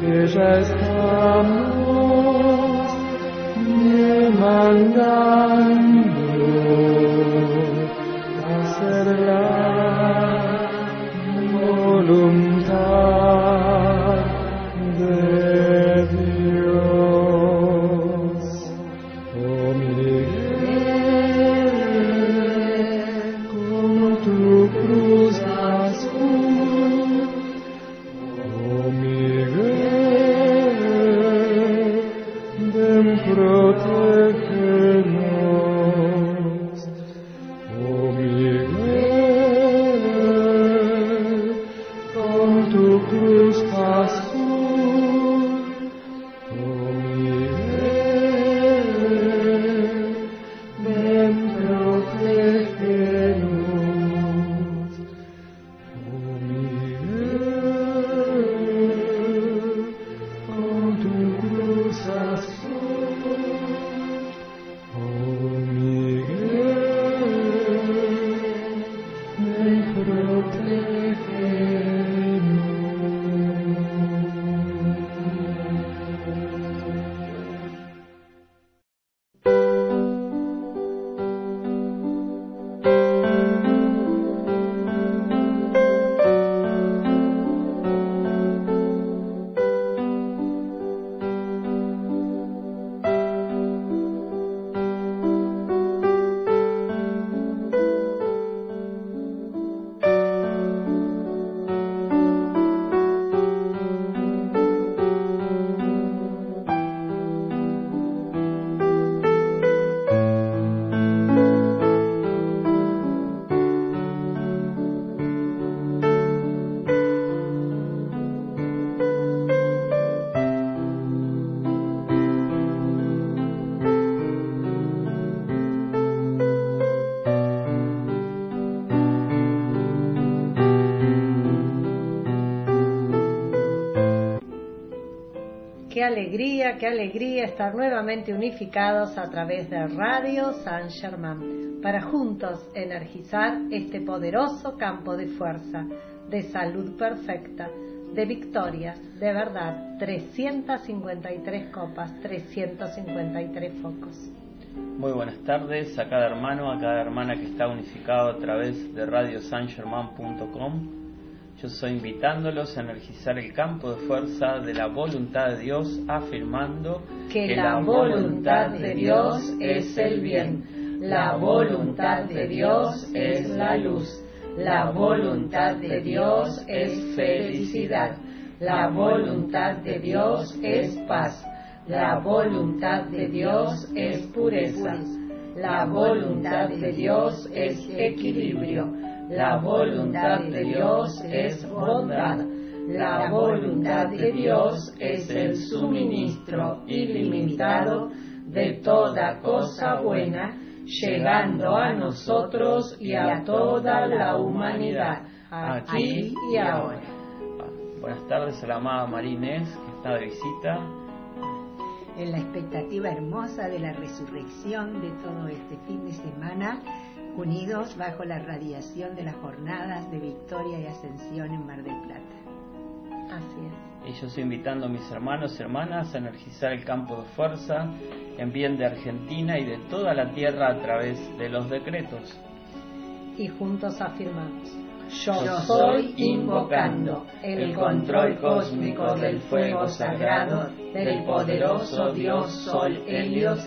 qué alegría, qué alegría estar nuevamente unificados a través de Radio San Germán para juntos energizar este poderoso campo de fuerza, de salud perfecta, de victorias, de verdad, 353 copas, 353 focos. Muy buenas tardes a cada hermano, a cada hermana que está unificado a través de radiosangerman.com yo soy invitándolos a energizar el campo de fuerza de la voluntad de Dios, afirmando que, la voluntad de Dios es el bien, la voluntad de Dios es la luz, la voluntad de Dios es felicidad, la voluntad de Dios es paz, la voluntad de Dios es pureza, la voluntad de Dios es equilibrio la voluntad de Dios es bondad. La voluntad de Dios es el suministro ilimitado de toda cosa buena, llegando a nosotros y a toda la humanidad, aquí y ahora. Buenas tardes a la amada Marínez, que está de visita. En la expectativa hermosa de la resurrección de todo este fin de semana, unidos bajo la radiación de las jornadas de victoria y ascensión en Mar del Plata. Así es. Y yo estoy invitando a mis hermanos y hermanas a energizar el campo de fuerza en bien de Argentina y de toda la tierra a través de los decretos. Y juntos afirmamos. Yo soy invocando el control cósmico del fuego sagrado del poderoso Dios Sol Helios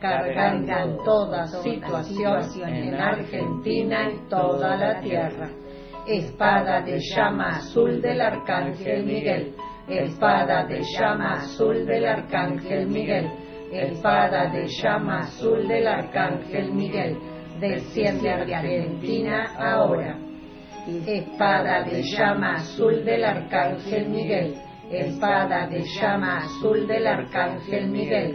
cargando toda situación en Argentina y toda la tierra. Espada de llama azul del Arcángel Miguel, espada de llama azul del Arcángel Miguel, espada de llama azul del Arcángel Miguel, desciende de Argentina ahora. Espada de llama azul del Arcángel Miguel, espada de llama azul del Arcángel Miguel,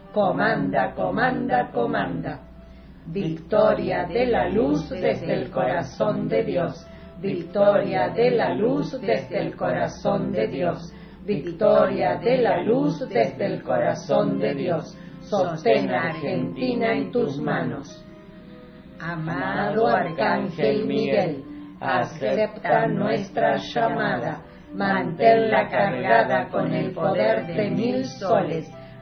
comanda, comanda, comanda. Victoria de la luz desde el corazón de Dios. Victoria de la luz desde el corazón de Dios. Victoria de la luz desde el corazón de Dios. Sostén a Argentina en tus manos. Amado Arcángel Miguel, acepta nuestra llamada. Manténla cargada con el poder de mil soles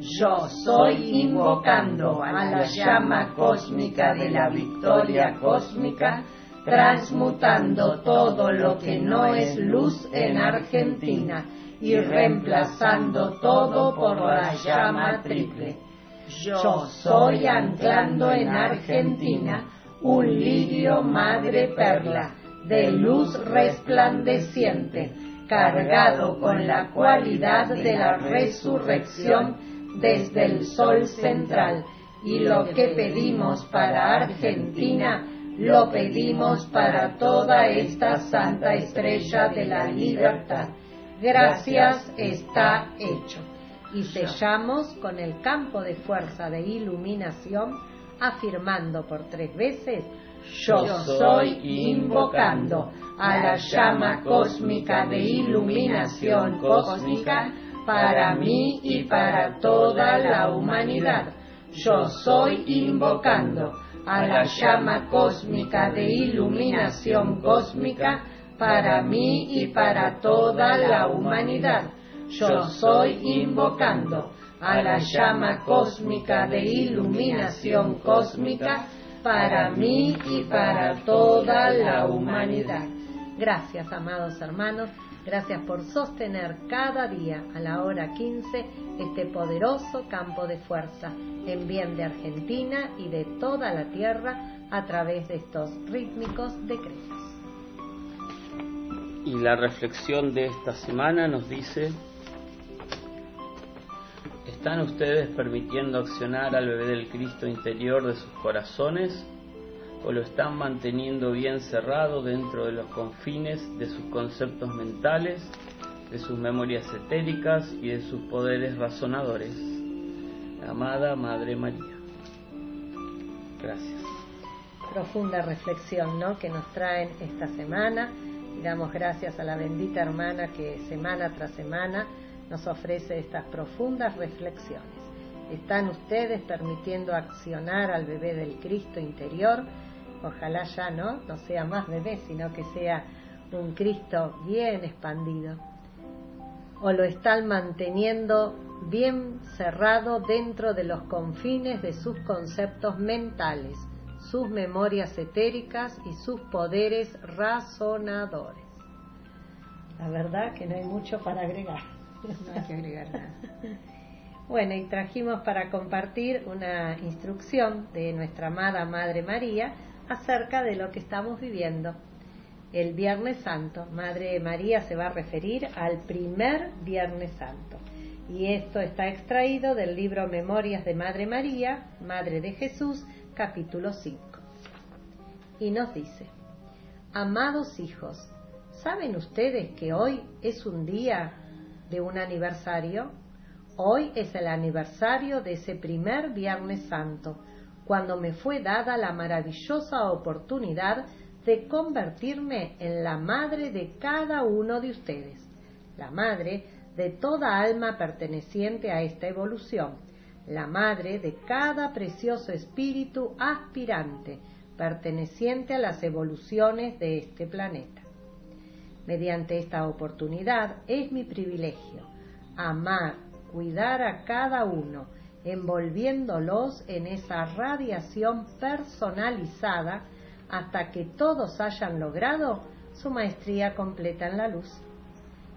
Yo soy invocando a la llama cósmica de la victoria cósmica, transmutando todo lo que no es luz en Argentina y reemplazando todo por la llama triple. Yo soy anclando en Argentina un lirio madre perla de luz resplandeciente, cargado con la cualidad de la resurrección desde el sol central. Y lo que pedimos para Argentina, lo pedimos para toda esta santa estrella de la libertad. Gracias está hecho. Y sellamos con el campo de fuerza de iluminación, afirmando por tres veces, yo soy invocando a la llama cósmica de iluminación cósmica para mí y para toda la humanidad. Yo soy invocando a la llama cósmica de iluminación cósmica para mí y para toda la humanidad. Yo soy invocando a la llama cósmica de iluminación cósmica para mí y para toda la humanidad. Gracias, amados hermanos. Gracias por sostener cada día a la hora 15 este poderoso campo de fuerza en bien de Argentina y de toda la tierra a través de estos rítmicos decretos. Y la reflexión de esta semana nos dice, ¿están ustedes permitiendo accionar al bebé del Cristo interior de sus corazones o lo están manteniendo bien cerrado dentro de los confines de sus conceptos mentales, de sus memorias etéricas y de sus poderes razonadores? Amada Madre María. Gracias. Profunda reflexión ¿no? que nos traen esta semana damos gracias a la bendita hermana que semana tras semana nos ofrece estas profundas reflexiones. ¿Están ustedes permitiendo accionar al bebé del Cristo interior? Ojalá ya no, no sea más bebé, sino que sea un Cristo bien expandido. ¿O lo están manteniendo bien cerrado dentro de los confines de sus conceptos mentales? sus memorias etéricas y sus poderes razonadores. La verdad que no hay mucho para agregar. No hay que agregar nada. Bueno, y trajimos para compartir una instrucción de nuestra amada Madre María acerca de lo que estamos viviendo. El Viernes Santo, Madre María se va a referir al primer Viernes Santo. Y esto está extraído del libro Memorias de Madre María, Madre de Jesús, capítulo 5. Y nos dice, Amados hijos, ¿saben ustedes que hoy es un día de un aniversario? Hoy es el aniversario de ese primer Viernes Santo, cuando me fue dada la maravillosa oportunidad de convertirme en la madre de cada uno de ustedes, la madre de toda alma perteneciente a esta evolución la madre de cada precioso espíritu aspirante perteneciente a las evoluciones de este planeta. Mediante esta oportunidad es mi privilegio amar, cuidar a cada uno, envolviéndolos en esa radiación personalizada hasta que todos hayan logrado su maestría completa en la luz.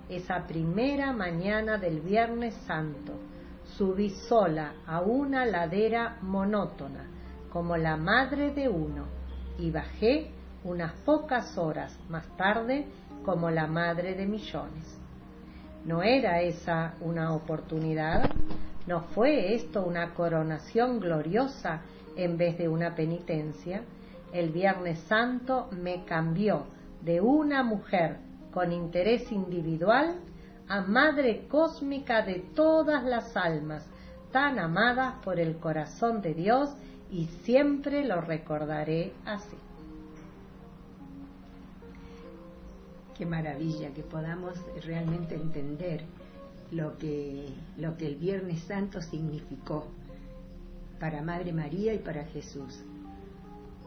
Esa primera mañana del Viernes Santo, subí sola a una ladera monótona, como la madre de uno, y bajé unas pocas horas más tarde como la madre de millones. ¿No era esa una oportunidad? ¿No fue esto una coronación gloriosa en vez de una penitencia? El Viernes Santo me cambió de una mujer con interés individual a Madre Cósmica de todas las almas, tan amadas por el corazón de Dios y siempre lo recordaré así. Qué maravilla que podamos realmente entender lo que, lo que el Viernes Santo significó para Madre María y para Jesús.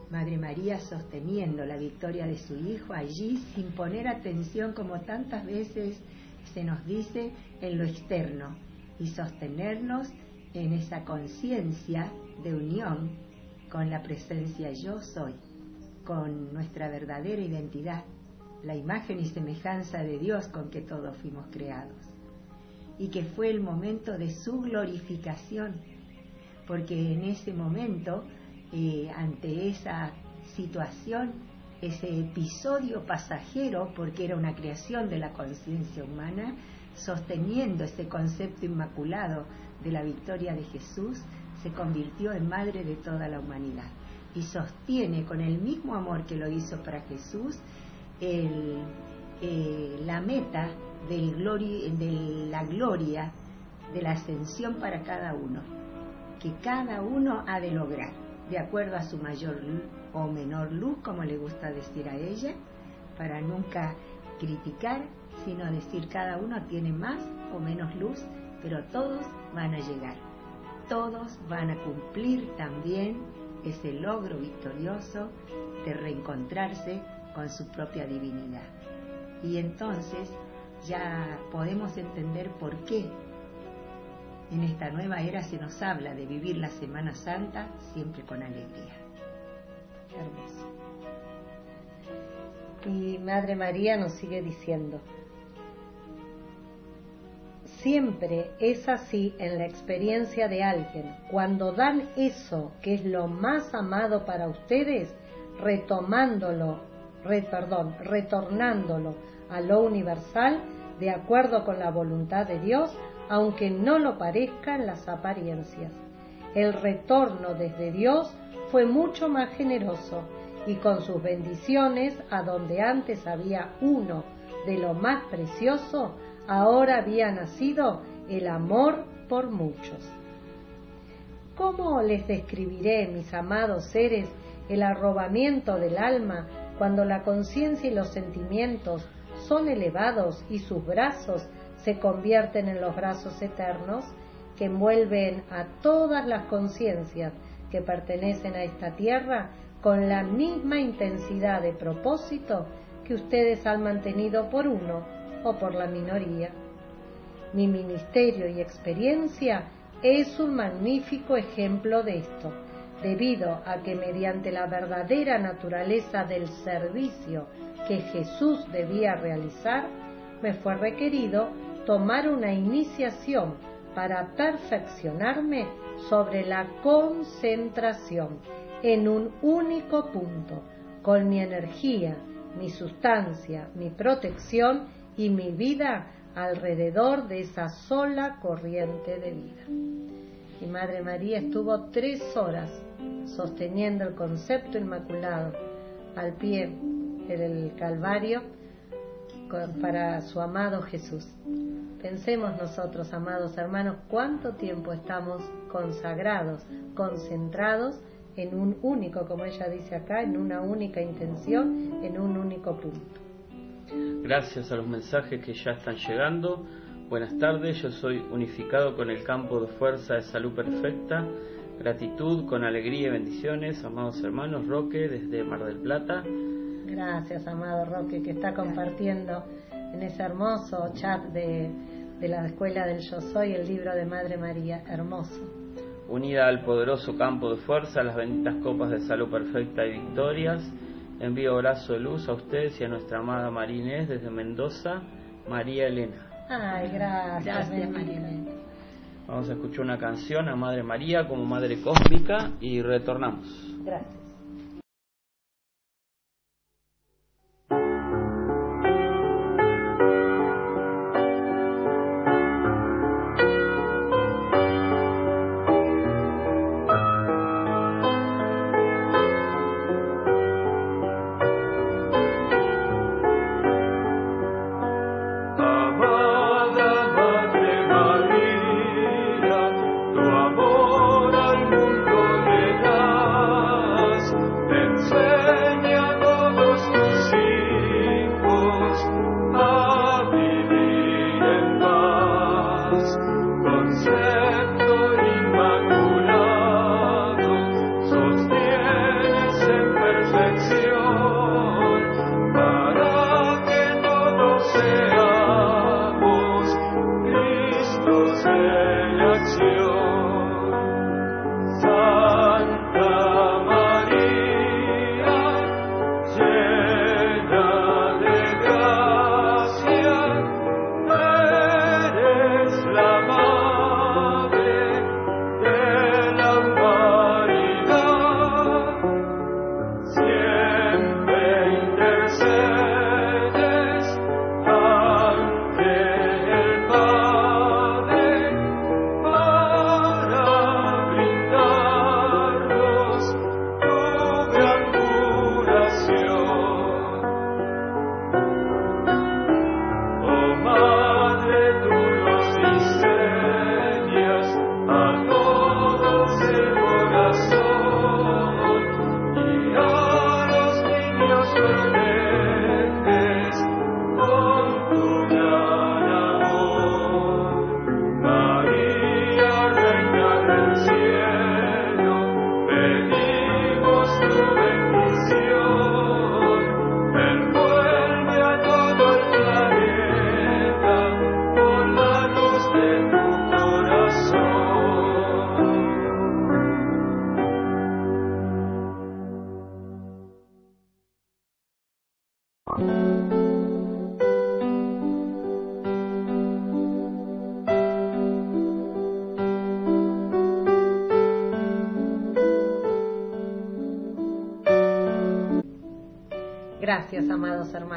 Madre María sosteniendo la victoria de su Hijo allí sin poner atención como tantas veces se nos dice en lo externo y sostenernos en esa conciencia de unión con la presencia yo soy, con nuestra verdadera identidad, la imagen y semejanza de Dios con que todos fuimos creados. Y que fue el momento de su glorificación, porque en ese momento, eh, ante esa situación, ese episodio pasajero, porque era una creación de la conciencia humana, sosteniendo ese concepto inmaculado de la victoria de Jesús, se convirtió en madre de toda la humanidad. Y sostiene con el mismo amor que lo hizo para Jesús el, eh, la meta del de la gloria de la ascensión para cada uno, que cada uno ha de lograr, de acuerdo a su mayor o menor luz, como le gusta decir a ella, para nunca criticar, sino decir cada uno tiene más o menos luz, pero todos van a llegar, todos van a cumplir también ese logro victorioso de reencontrarse con su propia divinidad. Y entonces ya podemos entender por qué en esta nueva era se nos habla de vivir la Semana Santa siempre con alegría. Hermoso. Y Madre María nos sigue diciendo, siempre es así en la experiencia de alguien. Cuando dan eso que es lo más amado para ustedes, retomándolo, perdón, retornándolo a lo universal de acuerdo con la voluntad de Dios, aunque no lo parezcan las apariencias. El retorno desde Dios fue mucho más generoso y con sus bendiciones, a donde antes había uno de lo más precioso, ahora había nacido el amor por muchos. ¿Cómo les describiré, mis amados seres, el arrobamiento del alma cuando la conciencia y los sentimientos son elevados y sus brazos se convierten en los brazos eternos que envuelven a todas las conciencias que pertenecen a esta tierra con la misma intensidad de propósito que ustedes han mantenido por uno o por la minoría. Mi ministerio y experiencia es un magnífico ejemplo de esto, debido a que mediante la verdadera naturaleza del servicio que Jesús debía realizar, me fue requerido tomar una iniciación para perfeccionarme sobre la concentración en un único punto, con mi energía, mi sustancia, mi protección y mi vida alrededor de esa sola corriente de vida. Y Madre María estuvo tres horas sosteniendo el concepto inmaculado al pie del Calvario para su amado Jesús. Pensemos nosotros, amados hermanos, cuánto tiempo estamos consagrados, concentrados en un único, como ella dice acá, en una única intención, en un único punto. Gracias a los mensajes que ya están llegando. Buenas tardes, yo soy unificado con el campo de fuerza de salud perfecta. Gratitud, con alegría y bendiciones, amados hermanos. Roque, desde Mar del Plata. Gracias, amado Roque, que está compartiendo en ese hermoso chat de, de la Escuela del Yo Soy el libro de Madre María. Hermoso. Unida al poderoso campo de fuerza, las benditas copas de salud perfecta y victorias, envío abrazo de luz a ustedes y a nuestra amada Marinés desde Mendoza, María Elena. Ay, gracias, gracias. Vamos a escuchar una canción a Madre María como Madre Cósmica y retornamos. Gracias,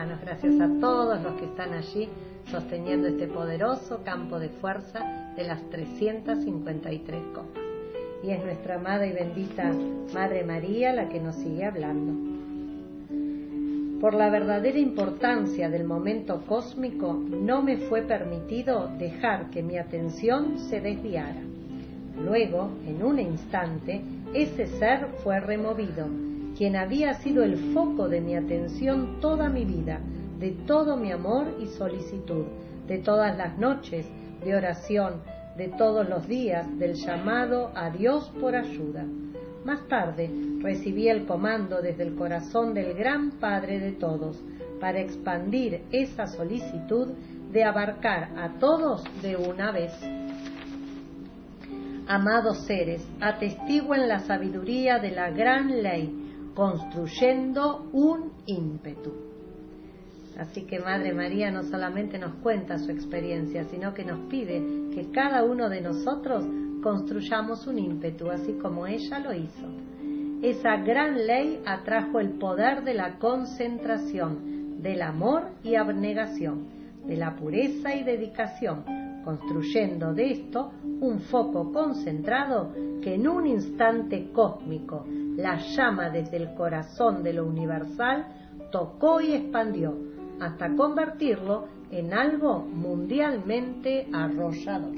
gracias a todos los que están allí sosteniendo este poderoso campo de fuerza de las 353 copas. Y es nuestra amada y bendita Madre María la que nos sigue hablando. Por la verdadera importancia del momento cósmico, no me fue permitido dejar que mi atención se desviara. Luego, en un instante, ese ser fue removido quien había sido el foco de mi atención toda mi vida, de todo mi amor y solicitud, de todas las noches de oración, de todos los días del llamado a Dios por ayuda. Más tarde recibí el comando desde el corazón del gran Padre de todos para expandir esa solicitud de abarcar a todos de una vez. Amados seres, atestiguen la sabiduría de la gran ley construyendo un ímpetu. Así que Madre María no solamente nos cuenta su experiencia, sino que nos pide que cada uno de nosotros construyamos un ímpetu, así como ella lo hizo. Esa gran ley atrajo el poder de la concentración, del amor y abnegación, de la pureza y dedicación, construyendo de esto un foco concentrado que en un instante cósmico la llama desde el corazón de lo universal tocó y expandió hasta convertirlo en algo mundialmente arrollador.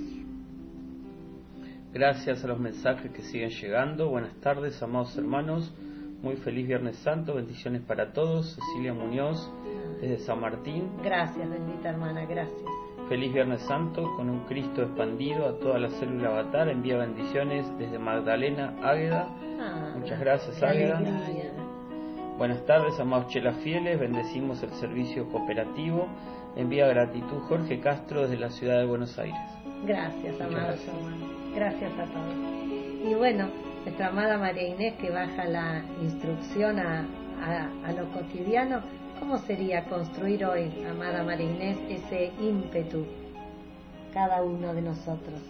Gracias a los mensajes que siguen llegando. Buenas tardes, amados hermanos. Muy feliz Viernes Santo. Bendiciones para todos. Cecilia Muñoz, desde San Martín. Gracias, bendita hermana. Gracias. Feliz Viernes Santo con un Cristo expandido a toda la célula avatar. Envía bendiciones desde Magdalena Águeda. Ah, Muchas gracias, Águeda. Buenas tardes, amados chelas fieles. Bendecimos el servicio cooperativo. Envía gratitud Jorge Castro desde la ciudad de Buenos Aires. Gracias, amados Gracias a todos. Y bueno, nuestra amada María Inés que baja la instrucción a, a lo cotidiano ¿Cómo sería construir hoy, amada María Inés, ese ímpetu cada uno de nosotros?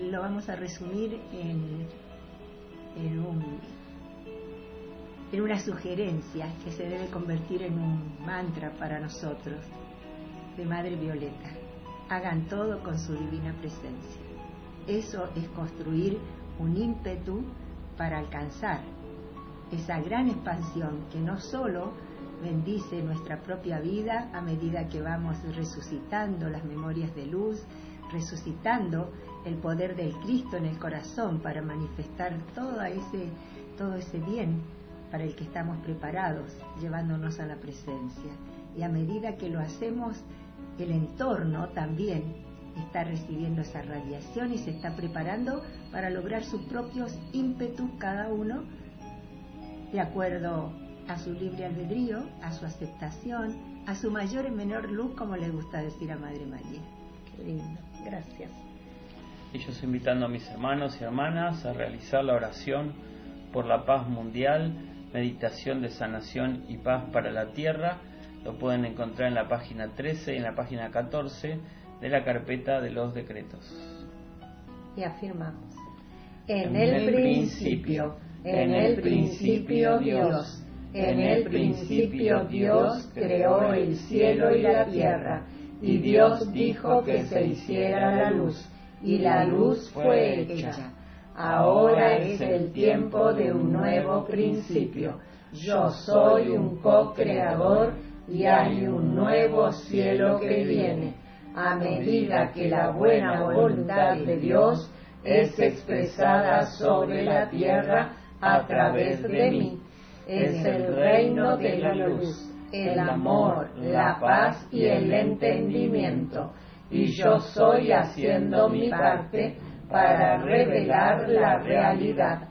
Lo vamos a resumir en, en, un, en una sugerencia que se debe convertir en un mantra para nosotros de Madre Violeta. Hagan todo con su divina presencia. Eso es construir un ímpetu para alcanzar esa gran expansión que no solo bendice nuestra propia vida a medida que vamos resucitando las memorias de luz, resucitando el poder del Cristo en el corazón para manifestar todo ese, todo ese bien para el que estamos preparados, llevándonos a la presencia. Y a medida que lo hacemos, el entorno también está recibiendo esa radiación y se está preparando para lograr sus propios ímpetus cada uno de acuerdo a su libre albedrío, a su aceptación, a su mayor y menor luz, como le gusta decir a Madre María. Qué lindo, gracias. Y yo estoy invitando a mis hermanos y hermanas a realizar la oración por la paz mundial, meditación de sanación y paz para la tierra. Lo pueden encontrar en la página 13 y en la página 14 de la carpeta de los decretos. Y afirmamos. En, el, principio, en el principio Dios en el principio Dios creó el cielo y la tierra, y Dios dijo que se hiciera la luz, y la luz fue hecha. Ahora es el tiempo de un nuevo principio. Yo soy un co-creador y hay un nuevo cielo que viene, a medida que la buena voluntad de Dios es expresada sobre la tierra a través de mí es el reino de la luz, el amor, la paz y el entendimiento. Y yo soy haciendo mi parte para revelar la realidad.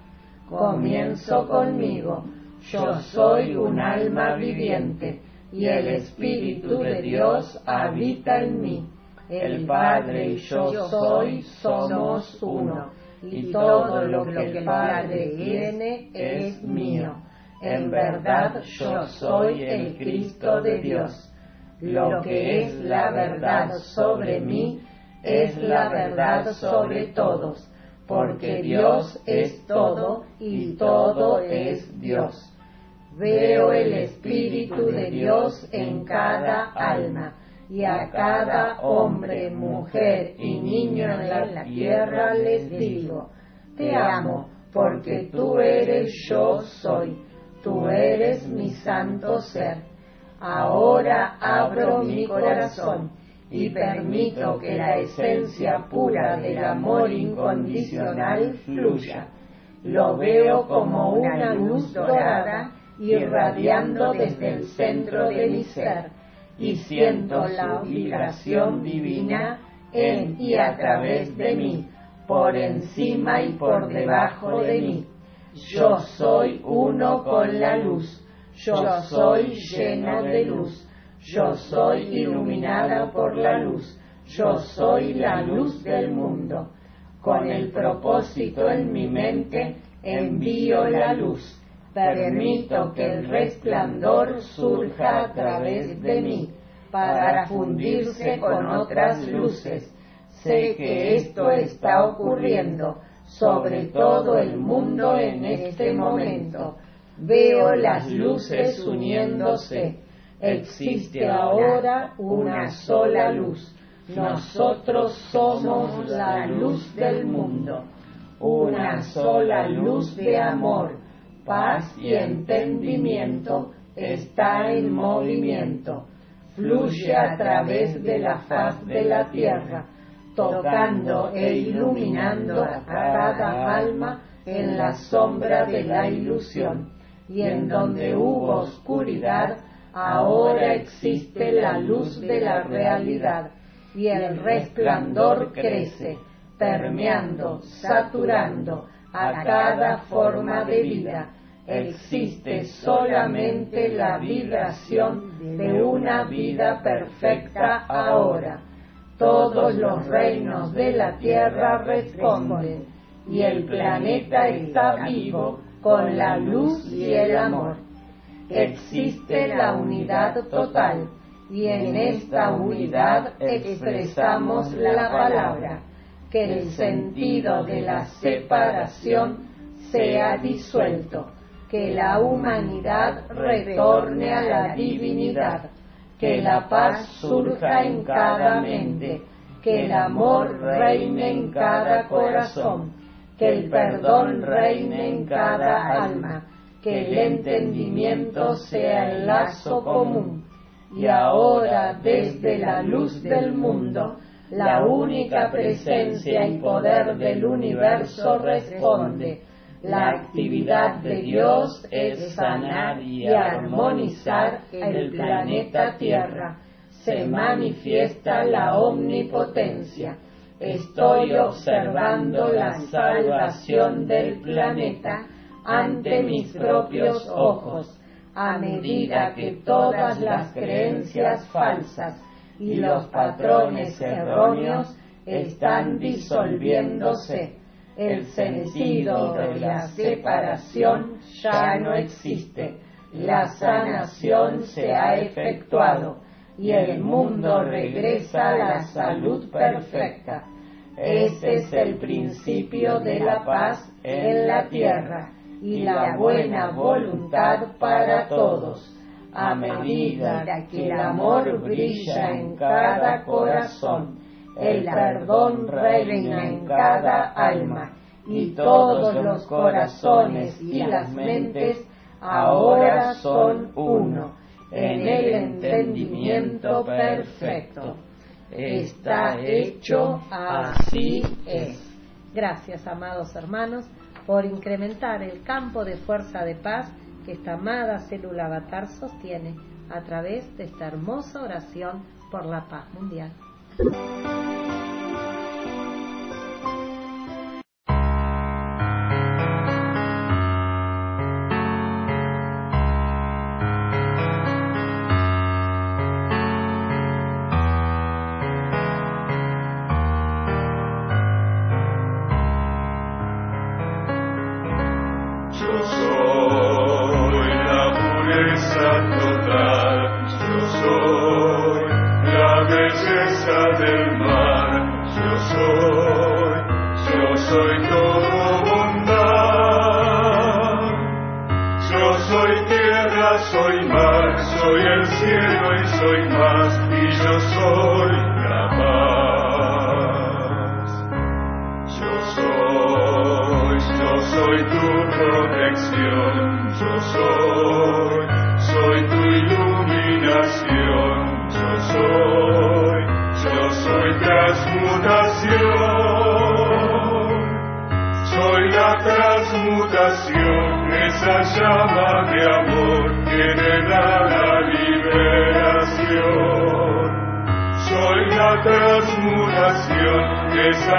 Comienzo conmigo. Yo soy un alma viviente y el Espíritu de Dios habita en mí. El Padre y yo soy somos uno y todo lo que el Padre tiene es mío. En verdad yo soy el Cristo de Dios. Lo que es la verdad sobre mí es la verdad sobre todos, porque Dios es todo y todo es Dios. Veo el Espíritu de Dios en cada alma y a cada hombre, mujer y niño en la tierra les digo, te amo porque tú eres yo soy, tú eres mi santo ser. Ahora abro mi corazón y permito que la esencia pura del amor incondicional fluya. Lo veo como una luz dorada irradiando desde el centro de mi ser y siento la vibración divina en y a través de mí, por encima y por debajo de mí. Yo soy uno con la luz, yo soy lleno de luz yo soy iluminada por la luz, yo soy la luz del mundo. Con el propósito en mi mente envío la luz. Permito que el resplandor surja a través de mí para fundirse con otras luces. Sé que esto está ocurriendo sobre todo el mundo en este momento. Veo las luces uniéndose existe ahora una sola luz. Nosotros somos la luz del mundo, una sola luz de amor, paz y entendimiento está en movimiento. Fluye a través de la faz de la tierra, tocando e iluminando a cada alma en la sombra de la ilusión. Y en donde hubo oscuridad, ahora existe la luz de la realidad y el resplandor crece, permeando, saturando a cada forma de vida. Existe solamente la vibración de una vida perfecta ahora. Todos los reinos de la tierra responden y el planeta está vivo con la luz y el amor. Existe la unidad total y en esta unidad expresamos la palabra, que el sentido de la separación sea disuelto, que la humanidad retorne a la divinidad, que la paz surja en cada mente, que el amor reine en cada corazón, que el perdón reine en cada alma que el entendimiento sea el lazo común. Y ahora desde la luz del mundo, la única presencia y poder del universo responde. La actividad de Dios es sanar y armonizar el planeta Tierra. Se manifiesta la omnipotencia. Estoy observando la salvación del planeta ante mis propios ojos, a medida que todas las creencias falsas y los patrones erróneos están disolviéndose. El sentido de la separación ya no existe. La sanación se ha efectuado y el mundo regresa a la salud perfecta. Ese es el principio de la paz en la tierra y la buena voluntad para todos, a medida que el amor brilla en cada corazón, el perdón reina en cada alma, y todos los corazones y las mentes ahora son uno, en el entendimiento perfecto. Está hecho, así es. Gracias, amados hermanos por incrementar el campo de fuerza de paz que esta amada célula avatar sostiene a través de esta hermosa oración por la paz mundial. うん。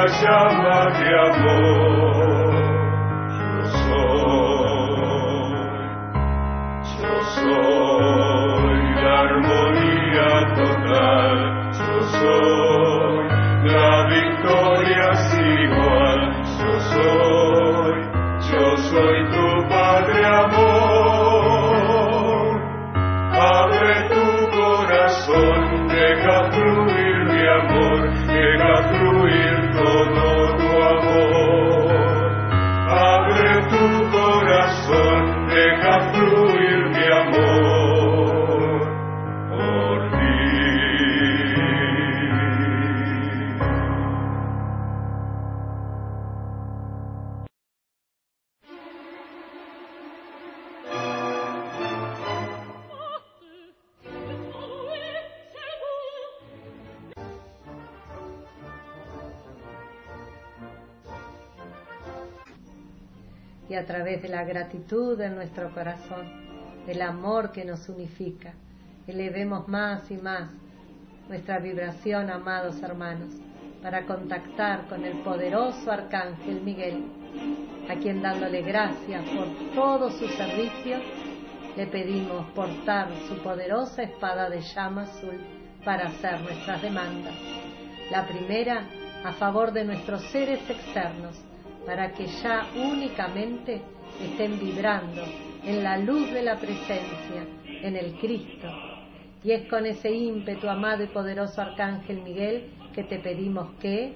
Llama de amor. La gratitud en nuestro corazón, del amor que nos unifica, elevemos más y más nuestra vibración, amados hermanos, para contactar con el poderoso Arcángel Miguel, a quien dándole gracias por todo su servicio, le pedimos portar su poderosa espada de llama azul para hacer nuestras demandas. La primera, a favor de nuestros seres externos, para que ya únicamente estén vibrando en la luz de la presencia, en el Cristo. Y es con ese ímpetu, amado y poderoso Arcángel Miguel, que te pedimos que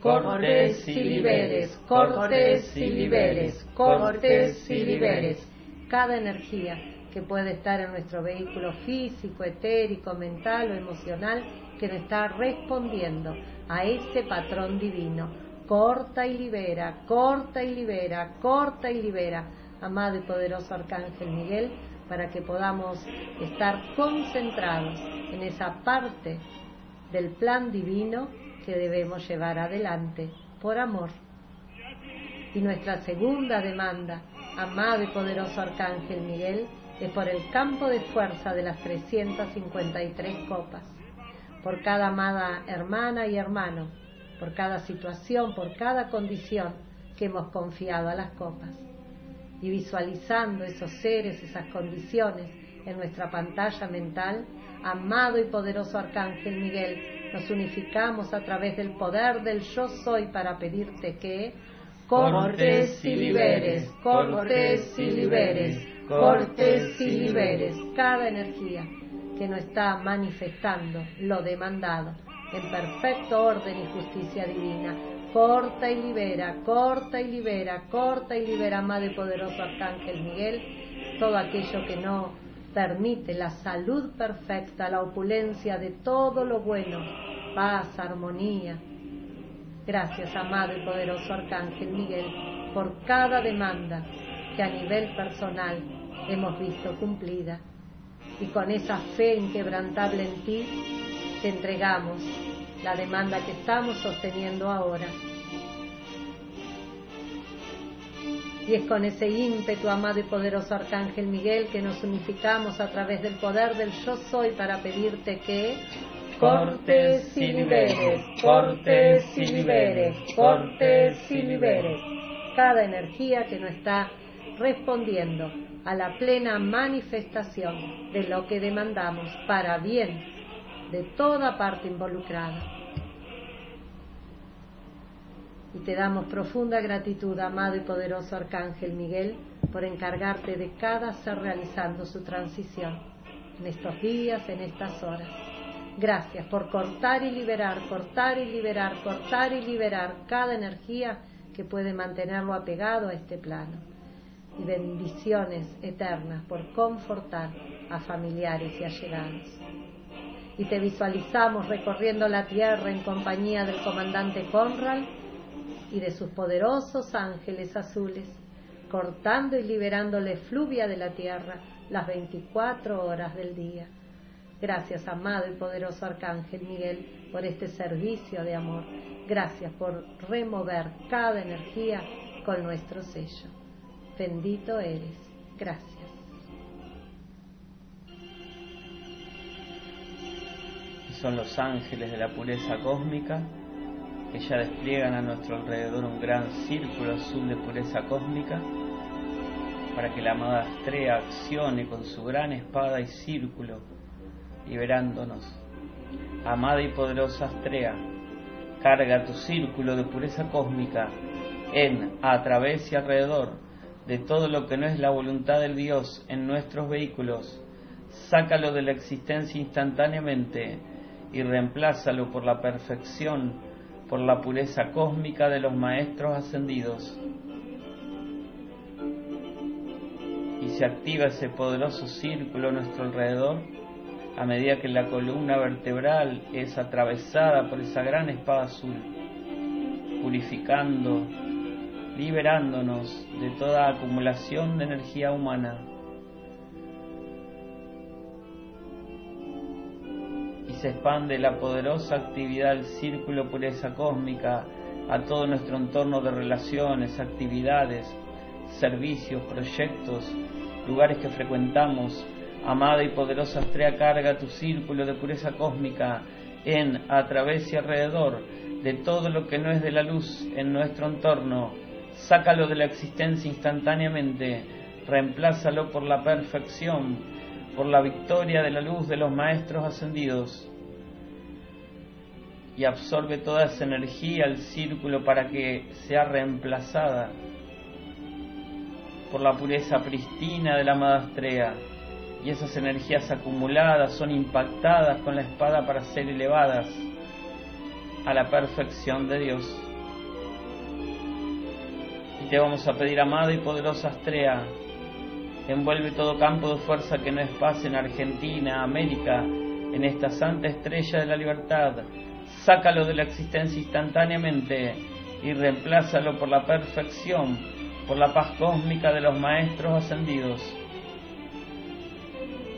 cortes y liberes, cortes y liberes, cortes y liberes cada energía que puede estar en nuestro vehículo físico, etérico, mental o emocional que no está respondiendo a ese patrón divino. Corta y libera, corta y libera, corta y libera, amado y poderoso Arcángel Miguel, para que podamos estar concentrados en esa parte del plan divino que debemos llevar adelante por amor. Y nuestra segunda demanda, amado y poderoso Arcángel Miguel, es por el campo de fuerza de las 353 copas, por cada amada hermana y hermano, por cada situación, por cada condición que hemos confiado a las copas. Y visualizando esos seres, esas condiciones en nuestra pantalla mental, amado y poderoso Arcángel Miguel, nos unificamos a través del poder del yo soy para pedirte que cortes y liberes, cortes y liberes, cortes y liberes cada energía que no está manifestando lo demandado en perfecto orden y justicia divina. Corta y libera, corta y libera, corta y libera, amado y poderoso Arcángel Miguel, todo aquello que no permite la salud perfecta, la opulencia de todo lo bueno, paz, armonía. Gracias, amado y poderoso Arcángel Miguel, por cada demanda que a nivel personal hemos visto cumplida. Y con esa fe inquebrantable en ti, te entregamos la demanda que estamos sosteniendo ahora. Y es con ese ímpetu, amado y poderoso Arcángel Miguel, que nos unificamos a través del poder del yo soy para pedirte que cortes y liberes, cortes y liberes, cortes y liberes cada energía que no está respondiendo a la plena manifestación de lo que demandamos para bien de toda parte involucrada. Y te damos profunda gratitud, amado y poderoso Arcángel Miguel, por encargarte de cada ser realizando su transición en estos días, en estas horas. Gracias por cortar y liberar, cortar y liberar, cortar y liberar cada energía que puede mantenerlo apegado a este plano. y bendiciones eternas por confortar a familiares y allegados. Y te visualizamos recorriendo la tierra en compañía del comandante Conrad y de sus poderosos ángeles azules, cortando y liberando la efluvia de la tierra las 24 horas del día. Gracias, amado y poderoso Arcángel Miguel, por este servicio de amor. Gracias por remover cada energía con nuestro sello. Bendito eres. Gracias. Son los ángeles de la pureza cósmica que ya despliegan a nuestro alrededor un gran círculo azul de pureza cósmica para que la amada Astrea accione con su gran espada y círculo, liberándonos. Amada y poderosa Astrea, carga tu círculo de pureza cósmica en, a través y alrededor de todo lo que no es la voluntad del Dios en nuestros vehículos. Sácalo de la existencia instantáneamente y reemplázalo por la perfección, por la pureza cósmica de los maestros ascendidos. Y se activa ese poderoso círculo a nuestro alrededor a medida que la columna vertebral es atravesada por esa gran espada azul, purificando, liberándonos de toda acumulación de energía humana. Se expande la poderosa actividad del círculo pureza cósmica a todo nuestro entorno de relaciones, actividades, servicios, proyectos, lugares que frecuentamos. Amada y poderosa estrella, carga tu círculo de pureza cósmica en, a través y alrededor de todo lo que no es de la luz en nuestro entorno. Sácalo de la existencia instantáneamente, reemplázalo por la perfección, por la victoria de la luz de los maestros ascendidos y absorbe toda esa energía al círculo para que sea reemplazada por la pureza pristina de la amada estrella. Y esas energías acumuladas son impactadas con la espada para ser elevadas a la perfección de Dios. Y te vamos a pedir, amada y poderosa estrella, envuelve todo campo de fuerza que no es paz en Argentina, América, en esta santa estrella de la libertad, sácalo de la existencia instantáneamente y reemplázalo por la perfección, por la paz cósmica de los maestros ascendidos.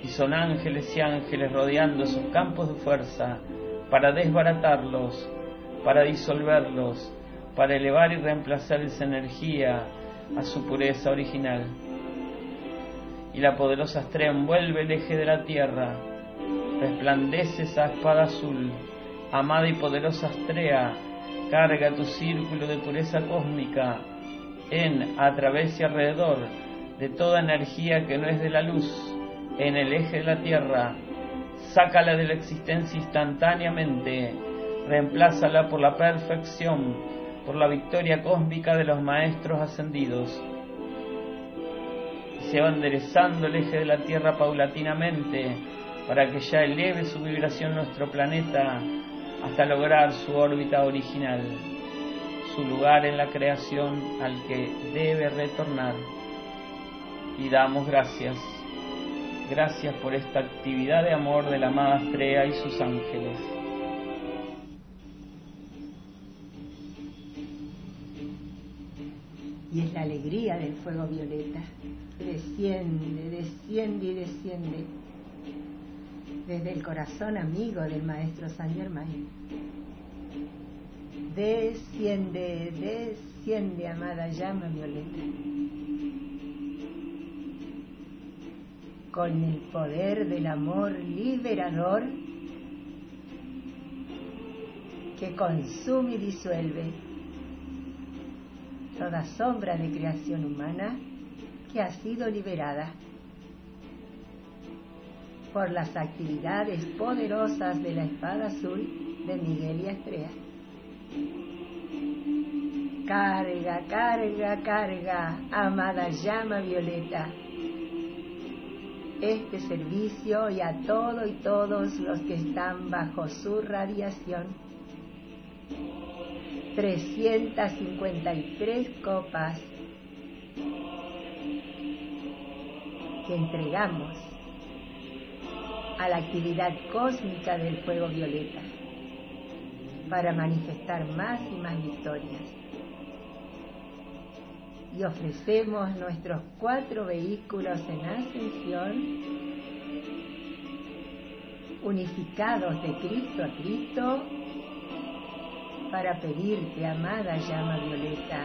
Y son ángeles y ángeles rodeando esos campos de fuerza para desbaratarlos, para disolverlos, para elevar y reemplazar esa energía a su pureza original. Y la poderosa estrella envuelve el eje de la tierra, resplandece esa espada azul amada y poderosa Astrea, carga tu círculo de pureza cósmica en, a través y alrededor de toda energía que no es de la luz, en el eje de la Tierra, sácala de la existencia instantáneamente, reemplázala por la perfección, por la victoria cósmica de los maestros ascendidos. se va enderezando el eje de la Tierra paulatinamente para que ya eleve su vibración nuestro planeta hasta lograr su órbita original, su lugar en la creación al que debe retornar. Y damos gracias, gracias por esta actividad de amor de la amada Estrella y sus ángeles. Y es la alegría del fuego violeta. Desciende, desciende y desciende desde el corazón amigo del maestro San Germain. Desciende, desciende, amada llama violeta. Con el poder del amor liberador que consume y disuelve toda sombra de creación humana que ha sido liberada por las actividades poderosas de la espada azul de Miguel y Estrella. Carga, carga, carga, amada llama violeta, este servicio y a todo y todos los que están bajo su radiación. 353 copas que entregamos a la actividad cósmica del fuego violeta para manifestar más y más victorias. Y ofrecemos nuestros cuatro vehículos en ascensión, unificados de Cristo a Cristo, para pedirte, amada llama violeta,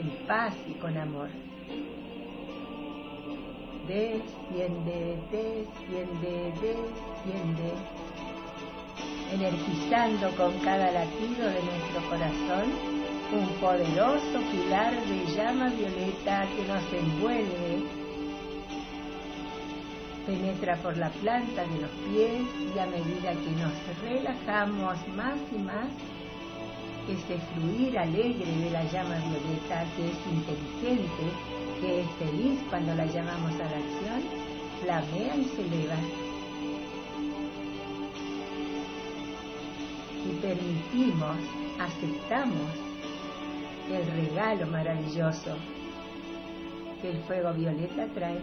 en paz y con amor. Desciende, desciende, desciende, energizando con cada latido de nuestro corazón un poderoso pilar de llama violeta que nos envuelve, penetra por la planta de los pies y a medida que nos relajamos más y más, ese fluir alegre de la llama violeta que es inteligente, que es feliz cuando la llamamos a la acción, flamea y se eleva. Y permitimos, aceptamos el regalo maravilloso que el fuego violeta trae,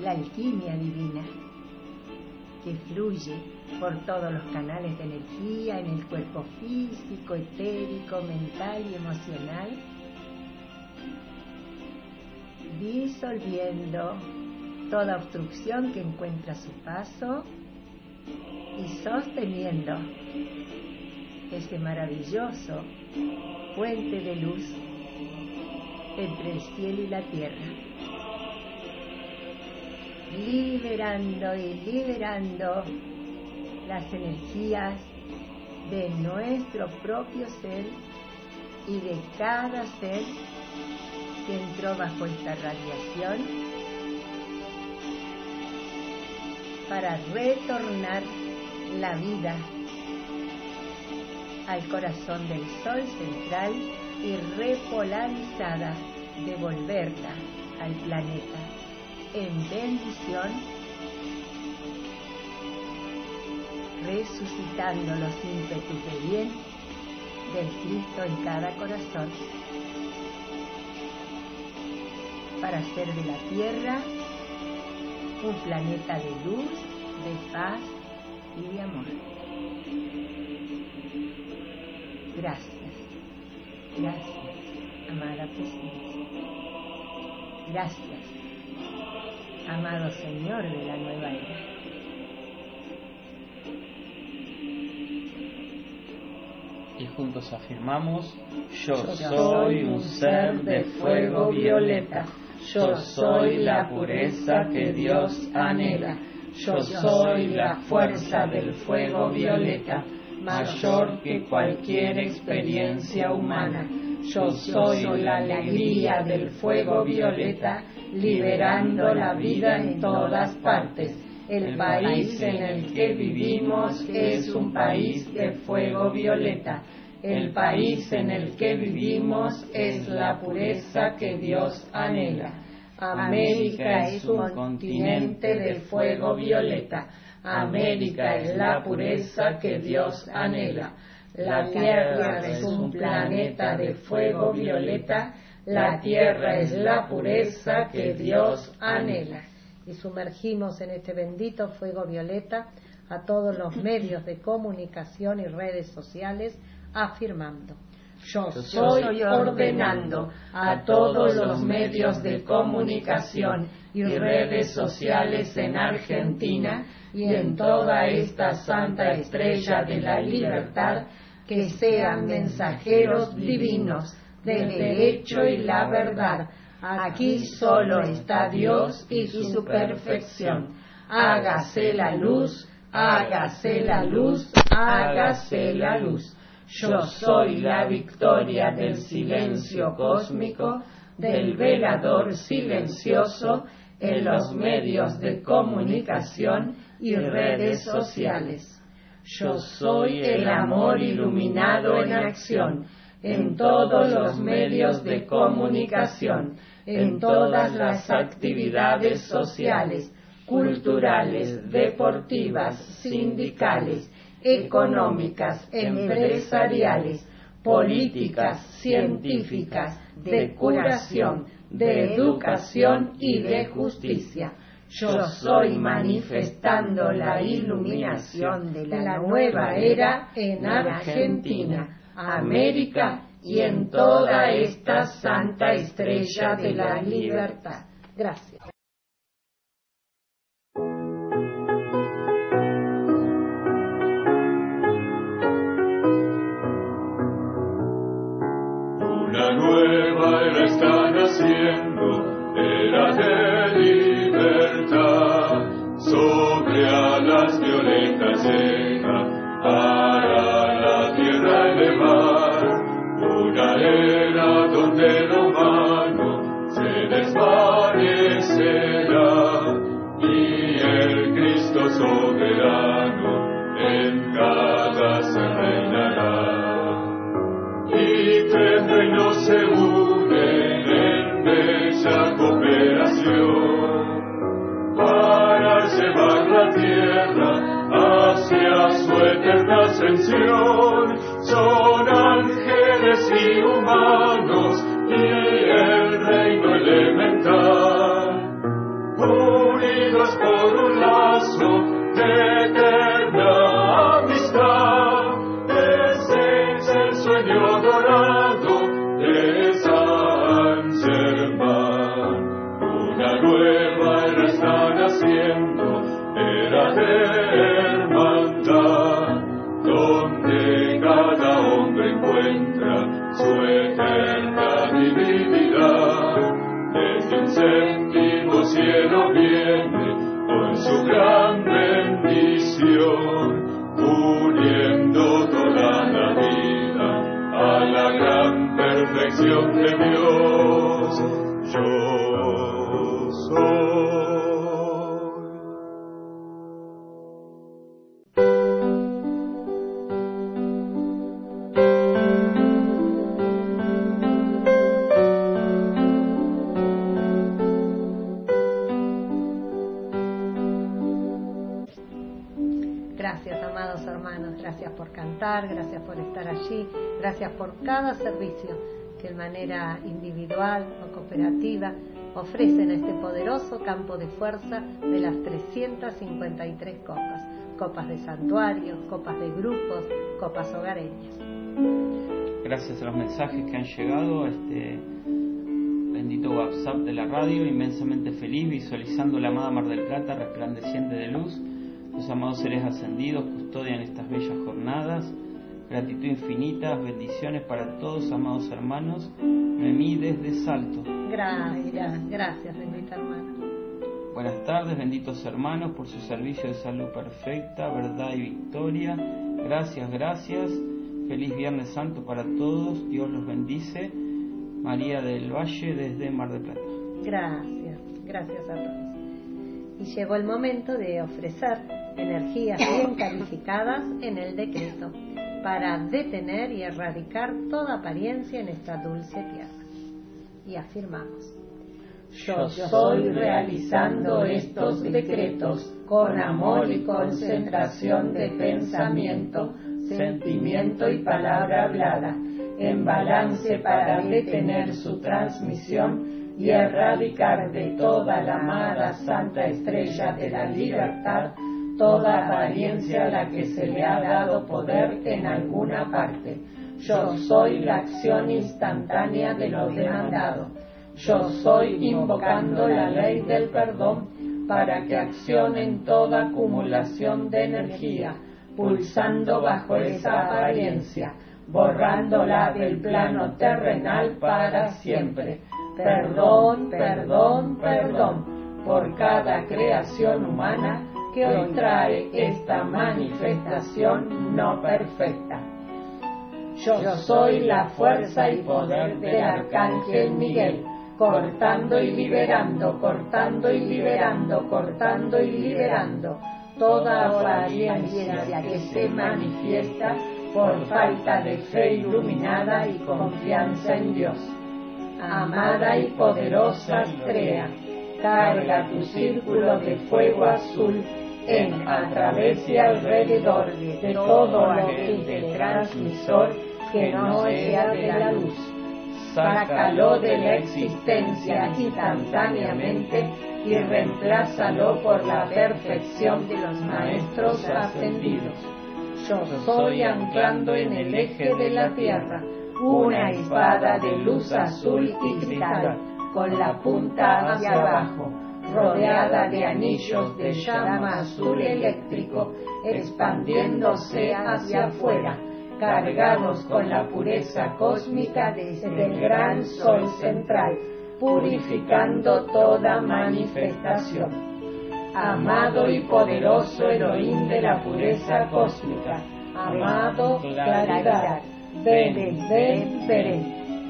la alquimia divina que fluye por todos los canales de energía en el cuerpo físico, etérico, mental y emocional, disolviendo toda obstrucción que encuentra su paso y sosteniendo ese maravilloso puente de luz entre el cielo y la tierra. Liberando y liberando las energías de nuestro propio ser y de cada ser que entró bajo esta radiación para retornar la vida al corazón del sol central y repolarizada devolverla al planeta en bendición, resucitando los ímpetus de bien del Cristo en cada corazón, para hacer de la tierra un planeta de luz, de paz y de amor. Gracias, gracias, amada presencia. Gracias amado Señor de la nueva era. Y juntos afirmamos, yo soy un ser de fuego violeta, yo soy la pureza que Dios anhela, yo soy la fuerza del fuego violeta, mayor que cualquier experiencia humana, yo soy la alegría del fuego violeta, liberando la vida en todas partes. El país en el que vivimos es un país de fuego violeta. El país en el que vivimos es la pureza que Dios anhela. América es un continente de fuego violeta. América es la pureza que Dios anhela. La Tierra es un planeta de fuego violeta la tierra es la pureza que Dios anhela. Y sumergimos en este bendito fuego violeta a todos los medios de comunicación y redes sociales afirmando. Yo soy ordenando a todos los medios de comunicación y redes sociales en Argentina y en toda esta santa estrella de la libertad que sean mensajeros divinos del derecho y la verdad. Aquí solo está Dios y su perfección. Hágase la luz, hágase la luz, hágase la luz. Yo soy la victoria del silencio cósmico, del velador silencioso en los medios de comunicación y redes sociales. Yo soy el amor iluminado en acción en todos los medios de comunicación, en todas las actividades sociales, culturales, deportivas, sindicales, económicas, empresariales, políticas, científicas, de curación, de educación y de justicia. Yo soy manifestando la iluminación de la nueva era en Argentina, América y en toda esta santa estrella de la libertad. Gracias. Una ascensión. Son ángeles y humanos Gracias, amados hermanos, gracias por cantar, gracias por estar allí, gracias por cada servicio que de manera individual o cooperativa ofrecen este poderoso campo de fuerza de las 353 copas, copas de santuarios, copas de grupos, copas hogareñas. Gracias a los mensajes que han llegado este bendito WhatsApp de la radio, inmensamente feliz, visualizando la amada Mar del Plata resplandeciente de luz. Los amados seres ascendidos custodian estas bellas jornadas. Gratitud infinita, bendiciones para todos, amados hermanos. Noemí desde Salto. Gracias, gracias, bendita hermana. Buenas tardes, benditos hermanos, por su servicio de salud perfecta, verdad y victoria. Gracias, gracias. Feliz Viernes Santo para todos. Dios los bendice. María del Valle desde Mar del Plata. Gracias, gracias a todos. Y llegó el momento de ofrecer energías bien calificadas en el decreto para detener y erradicar toda apariencia en esta dulce tierra. Y afirmamos. Yo soy realizando estos decretos con amor y concentración de pensamiento, sentimiento y palabra hablada, en balance para detener su transmisión y erradicar de toda la amada Santa Estrella de la Libertad toda apariencia a la que se le ha dado poder en alguna parte. Yo soy la acción instantánea de lo demandado. Yo soy invocando la ley del perdón para que accionen toda acumulación de energía, pulsando bajo esa apariencia, borrándola del plano terrenal para siempre. Perdón, perdón, perdón por cada creación humana que hoy trae esta manifestación no perfecta. Yo soy la fuerza y poder del Arcángel Miguel, cortando y liberando, cortando y liberando, cortando y liberando toda apariencia que se manifiesta por falta de fe iluminada y confianza en Dios. Amada y poderosa estrella, carga tu círculo de fuego azul en, a través y alrededor de todo lo que es de transmisor que no sea de la luz. sácalo de la existencia instantáneamente y reemplázalo por la perfección de los maestros ascendidos. Yo soy anclando en el eje de la tierra una espada de luz azul y cristal con la punta hacia abajo, rodeada de anillos de llama azul eléctrico expandiéndose hacia afuera cargados con la pureza cósmica del gran sol central, purificando toda manifestación. Amado y poderoso Elohim de la pureza cósmica, amado claridad, ven, ven, ven.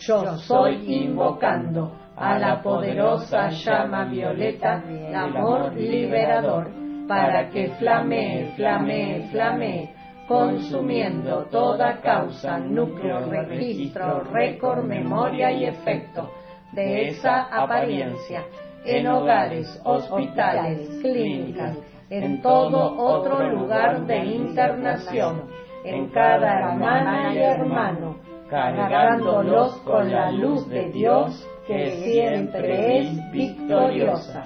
Yo soy invocando a la poderosa llama violeta, el amor liberador, para que flamee, flamee, flamee consumiendo toda causa, núcleo, registro, récord, memoria y efecto de esa apariencia en hogares, hospitales, clínicas, en todo otro lugar de internación, en cada hermana y hermano, cargándolos con la luz de Dios que siempre es victoriosa.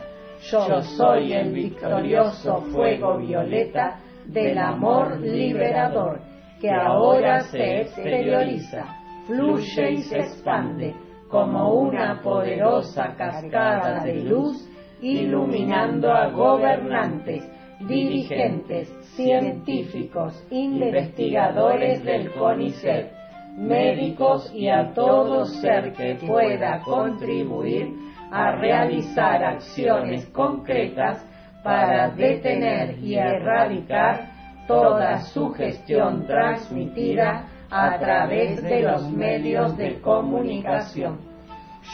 Yo soy el victorioso fuego violeta del amor liberador que ahora se exterioriza, fluye y se expande como una poderosa cascada de luz iluminando a gobernantes, dirigentes, científicos, investigadores del CONICET, médicos y a todo ser que pueda contribuir a realizar acciones concretas para detener y erradicar toda sugestión transmitida a través de los medios de comunicación.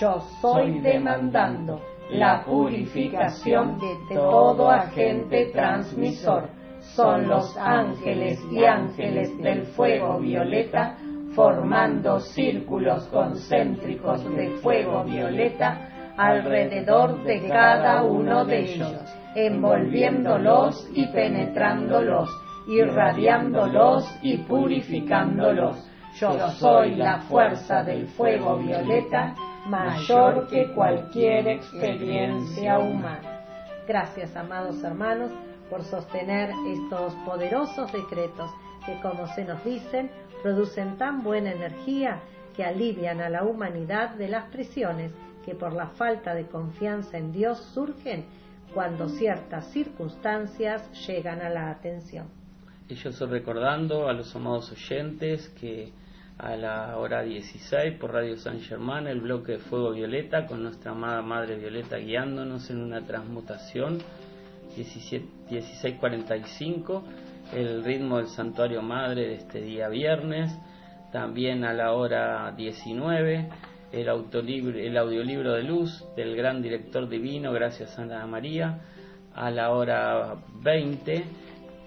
Yo soy demandando la purificación de todo agente transmisor. Son los ángeles y ángeles del fuego violeta formando círculos concéntricos de fuego violeta alrededor de cada uno de ellos envolviéndolos y penetrándolos, irradiándolos y purificándolos. Yo soy la fuerza del fuego violeta mayor que cualquier experiencia humana. Gracias, amados hermanos, por sostener estos poderosos decretos que, como se nos dicen, producen tan buena energía que alivian a la humanidad de las presiones que por la falta de confianza en Dios surgen cuando ciertas circunstancias llegan a la atención. Y yo recordando a los amados oyentes que a la hora 16 por Radio San Germán el bloque de Fuego Violeta con nuestra amada Madre Violeta guiándonos en una transmutación 1645 el ritmo del Santuario Madre de este día viernes también a la hora 19 el, el audiolibro de luz del gran director divino, gracias a Ana María. A la hora 20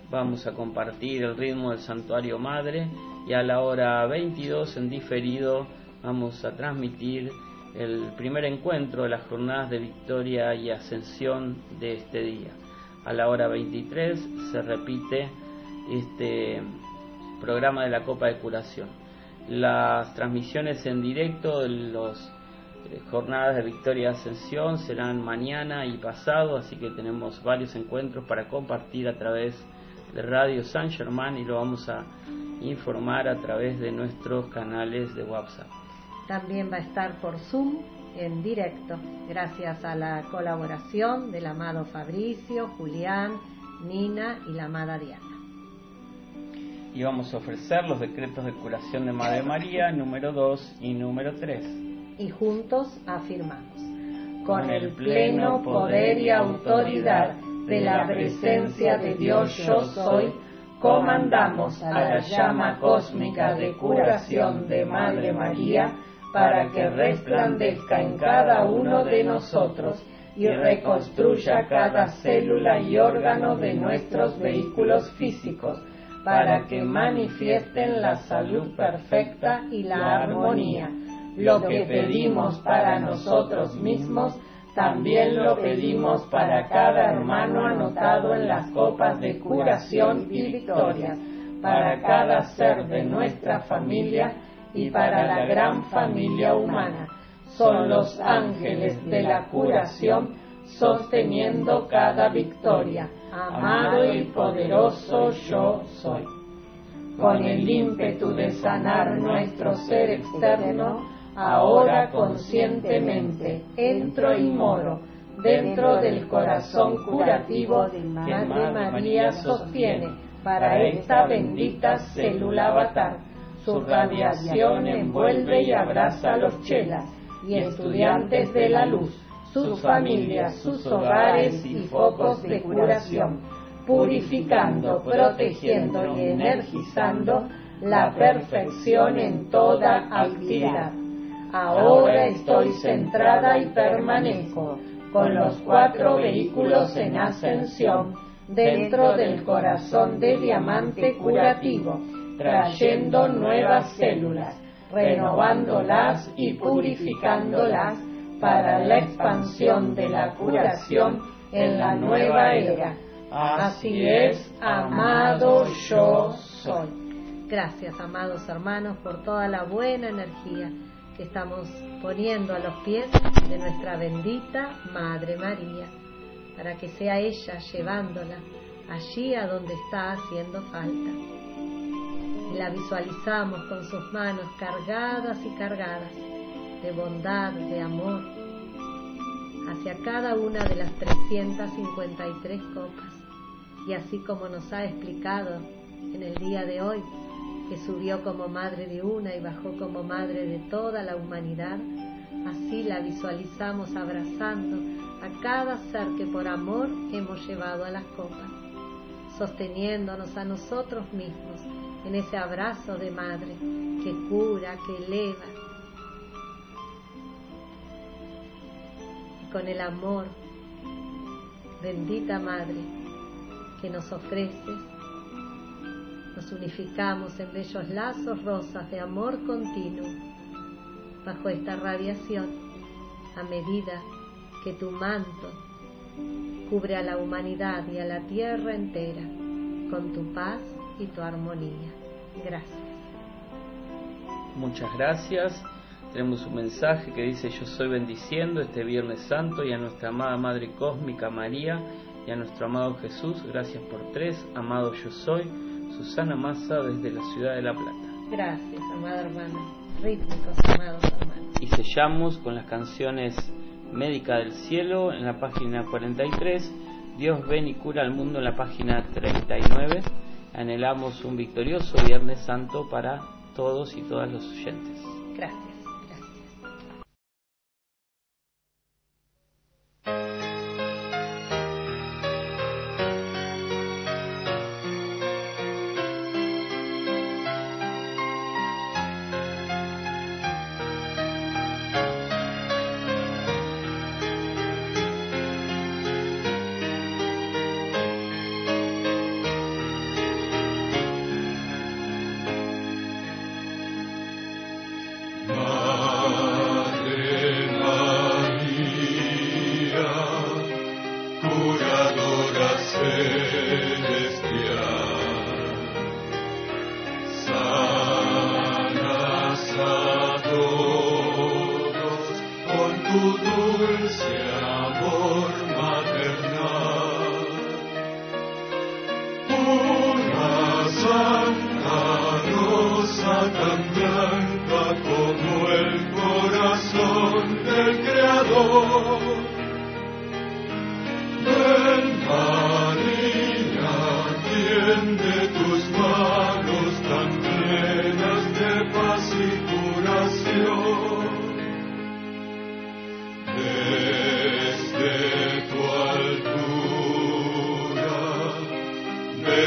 vamos a compartir el ritmo del Santuario Madre y a la hora 22 en diferido vamos a transmitir el primer encuentro de las jornadas de victoria y ascensión de este día. A la hora 23 se repite este programa de la Copa de Curación. Las transmisiones en directo de las eh, jornadas de Victoria y Ascensión serán mañana y pasado, así que tenemos varios encuentros para compartir a través de Radio San Germán y lo vamos a informar a través de nuestros canales de WhatsApp. También va a estar por Zoom en directo, gracias a la colaboración del amado Fabricio, Julián, Nina y la amada Diana y vamos a ofrecer los decretos de curación de Madre María número 2 y número 3. Y juntos afirmamos. Con el pleno poder y autoridad de la presencia de Dios yo soy, comandamos a la llama cósmica de curación de Madre María para que resplandezca en cada uno de nosotros y reconstruya cada célula y órgano de nuestros vehículos físicos, para que manifiesten la salud perfecta y la armonía. Lo que pedimos para nosotros mismos, también lo pedimos para cada hermano anotado en las copas de curación y victorias, para cada ser de nuestra familia y para la gran familia humana. Son los ángeles de la curación sosteniendo cada victoria. Amado y poderoso yo soy. Con el ímpetu de sanar nuestro ser externo, ahora conscientemente entro y moro dentro del corazón curativo que Madre María sostiene para esta bendita célula avatar. su radiación envuelve y abraza a los chelas y estudiantes de la luz, sus familias, sus hogares y focos de curación, purificando, protegiendo y energizando la perfección en toda actividad. Ahora estoy centrada y permanezco con los cuatro vehículos en ascensión dentro del corazón de diamante curativo trayendo nuevas células, renovándolas y purificándolas para la expansión de la curación en la nueva era. Así es, amado yo soy. Gracias, amados hermanos, por toda la buena energía que estamos poniendo a los pies de nuestra bendita Madre María, para que sea ella llevándola allí a donde está haciendo falta la visualizamos con sus manos cargadas y cargadas de bondad, de amor, hacia cada una de las 353 copas. Y así como nos ha explicado en el día de hoy, que subió como madre de una y bajó como madre de toda la humanidad, así la visualizamos abrazando a cada ser que por amor hemos llevado a las copas, sosteniéndonos a nosotros mismos en ese abrazo de madre que cura, que eleva. Con el amor, bendita madre, que nos ofreces, nos unificamos en bellos lazos rosas de amor continuo bajo esta radiación a medida que tu manto cubre a la humanidad y a la tierra entera con tu paz y tu armonía. Gracias. Muchas gracias. Tenemos un mensaje que dice yo soy bendiciendo este Viernes Santo y a nuestra amada Madre Cósmica María y a nuestro amado Jesús. Gracias por tres. Amado yo soy. Susana Massa desde la ciudad de La Plata. Gracias, amado hermano. Rítmicos, amados hermanos. Y sellamos con las canciones Médica del Cielo en la página 43. Dios ven y cura al mundo en la página 39 anhelamos un victorioso Viernes Santo para todos y todas los oyentes. Gracias.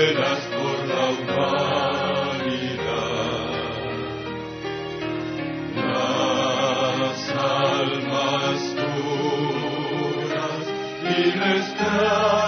ruegas por la. Las almas puras y nuestras